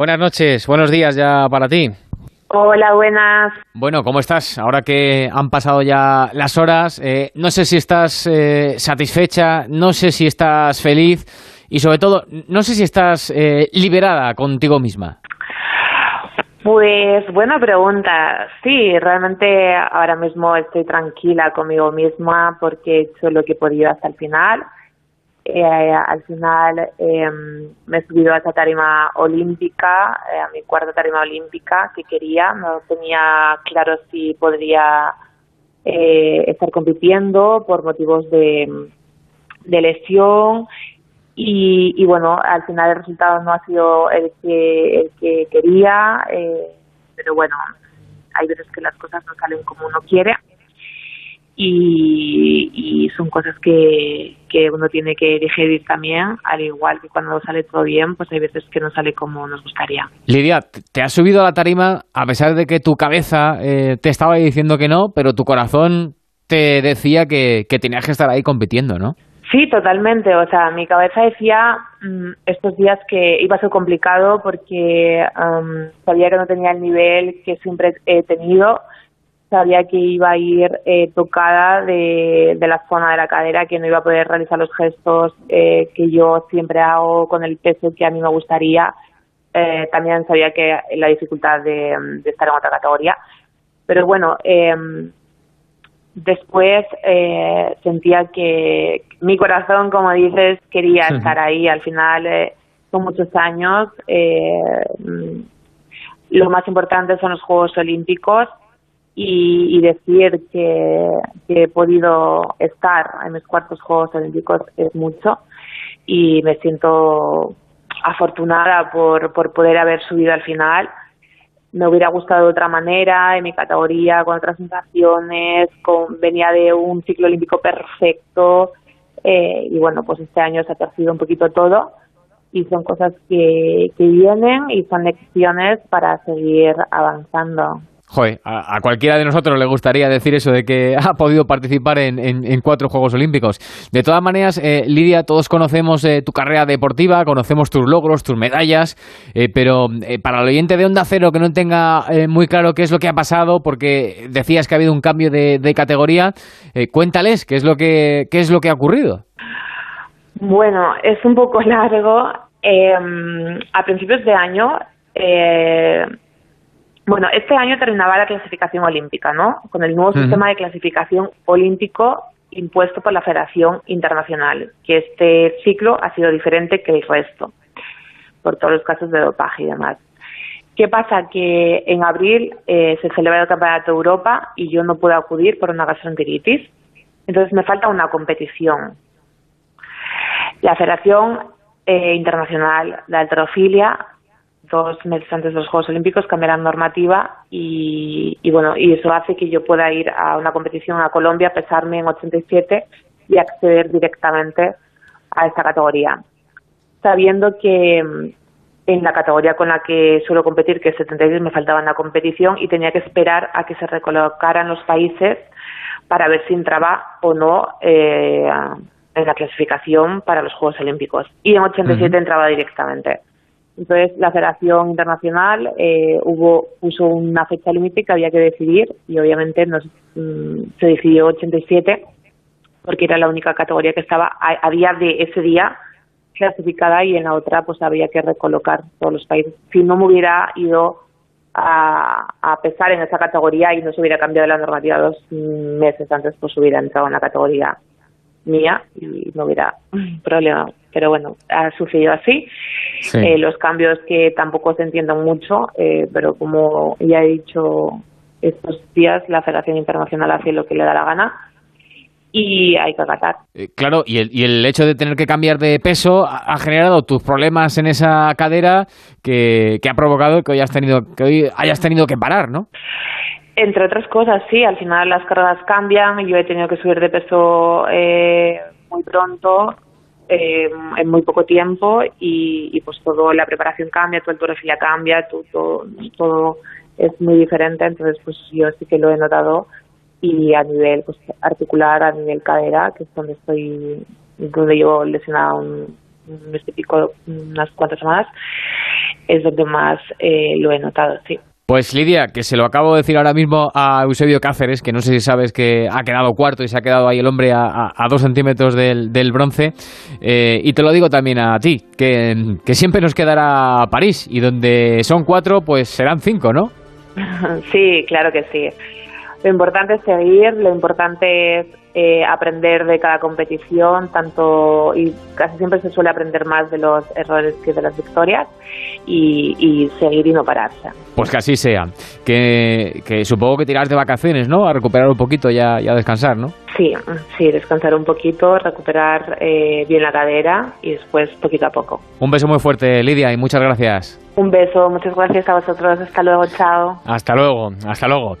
Buenas noches, buenos días ya para ti. Hola, buenas. Bueno, ¿cómo estás? Ahora que han pasado ya las horas, eh, no sé si estás eh, satisfecha, no sé si estás feliz y sobre todo, no sé si estás eh, liberada contigo misma. Pues buena pregunta. Sí, realmente ahora mismo estoy tranquila conmigo misma porque he hecho lo que he podido hasta el final. Eh, al final em, me he subido a esa tarima olímpica, eh, a mi cuarta tarima olímpica que quería. No tenía claro si podría eh, estar compitiendo por motivos de, de lesión y, y, bueno, al final el resultado no ha sido el que, el que quería, pero bueno, hay veces que las cosas no salen como uno quiere y, son cosas que, que uno tiene que digerir también, al igual que cuando sale todo bien, pues hay veces que no sale como nos gustaría. Lidia, te has subido a la tarima a pesar de que tu cabeza eh, te estaba diciendo que no, pero tu corazón te decía que, que tenías que estar ahí compitiendo, ¿no? Sí, totalmente. O sea, mi cabeza decía mm, estos días que iba a ser complicado porque sabía que no tenía el nivel que siempre he tenido sabía que iba a ir eh, tocada de, de, la zona de la cadera, que no iba a poder realizar los gestos eh, que yo siempre hago con el peso que a mí me gustaría. Eh, también sabía que la dificultad de, estar en otra categoría. Pero bueno, em, después sentía que mi corazón, como dices, quería estar ahí. Al final, son muchos años. Mm, lo más importante son los Juegos Olímpicos y, decir que, he podido estar en mis cuartos Juegos Olímpicos es mucho y me siento afortunada por, por poder haber subido al final. Me hubiera gustado de otra manera, en mi categoría, con otras sensaciones, con, venía de un ciclo olímpico perfecto eh, y bueno, pues este año se ha perdido un poquito todo y son cosas que, que vienen y son lecciones para seguir avanzando. Joder, a, cualquiera de nosotros le gustaría decir eso de que ha podido participar en, cuatro Juegos Olímpicos. De todas maneras, eh, Lidia, todos conocemos eh, tu carrera deportiva, conocemos tus logros, tus medallas, eh, pero para el oyente de Onda Cero que no tenga muy claro qué es lo que ha pasado, porque decías que ha habido un cambio de, de categoría, cuéntales qué es lo que qué es lo que ha ocurrido. Bueno, es un poco largo. a principios de año bueno, este año terminaba la clasificación olímpica, ¿no? Con el nuevo sistema de clasificación olímpico impuesto por la Federación Internacional, que este ciclo ha sido diferente que el resto, por todos los casos de dopaje y demás. ¿Qué pasa? Que en abril eh, se celebra el Campeonato de Europa y yo no puedo acudir por una gastroenteritis. Entonces me falta una competición. La Federación eh, Internacional de Alterofilia dos meses antes de los Juegos Olímpicos cambiarán normativa y, bueno, y eso hace que yo pueda ir a una competición a Colombia, pesarme en 87 y acceder directamente a esta categoría. Sabiendo que mm, en la categoría con la que suelo competir, que es 76, me faltaba una competición y tenía que esperar a que se recolocaran los países para ver si entraba o no eh, en la clasificación para los Juegos Olímpicos. Y en 87 entraba directamente. Entonces, la Federación Internacional eh, hubo puso una fecha límite que había que decidir y obviamente nos, mm, se decidió 87 porque era la única categoría que estaba a, día de ese día clasificada y en la otra pues había que recolocar todos los países. Si no me hubiera ido a, a pesar en esa categoría y no se hubiera cambiado la normativa dos meses antes, pues hubiera entrado en la categoría mía y no hubiera problema. Pero bueno, ha sucedido así. Eh, los cambios que tampoco se entienden mucho, eh, pero como ya he dicho estos días, la Federación Internacional hace lo que le da la gana y hay que acatar. Eh, claro, y el, y el hecho de tener que cambiar de peso ha, generado tus problemas en esa cadera que, que ha provocado que hoy, has tenido, que hoy hayas tenido que parar, ¿no? Entre otras cosas, sí, al final las cargas cambian, yo he tenido que subir de peso eh, muy pronto, eh, en muy poco tiempo y, pues todo la preparación cambia, tu ya cambia, todo, todo es muy diferente, entonces pues yo sí que lo he notado y a nivel pues articular, a nivel cadera, que es donde estoy, donde llevo lesionada un, un mes y pico, unas cuantas semanas, es donde más eh, lo he notado, sí. Pues Lidia, que se lo acabo de decir ahora mismo a Eusebio Cáceres, que no sé si sabes que ha quedado cuarto y se ha quedado ahí el hombre a, dos centímetros del, bronce. Eh, y te lo digo también a ti, que, que siempre nos quedará París y donde son cuatro, pues serán cinco, ¿no? Sí, claro que sí. Lo importante es seguir, lo importante es eh, aprender de cada competición, tanto y casi siempre se suele aprender más de los errores que de las victorias y, seguir y no pararse. Pues que así sea. Que, supongo que tiras de vacaciones, ¿no? A recuperar un poquito y a, descansar, ¿no? Sí, sí, descansar un poquito, recuperar eh, bien la cadera y después poquito a poco. Un beso muy fuerte, Lidia, y muchas gracias. Un beso, muchas gracias a vosotros. Hasta luego, chao. Hasta luego, hasta luego.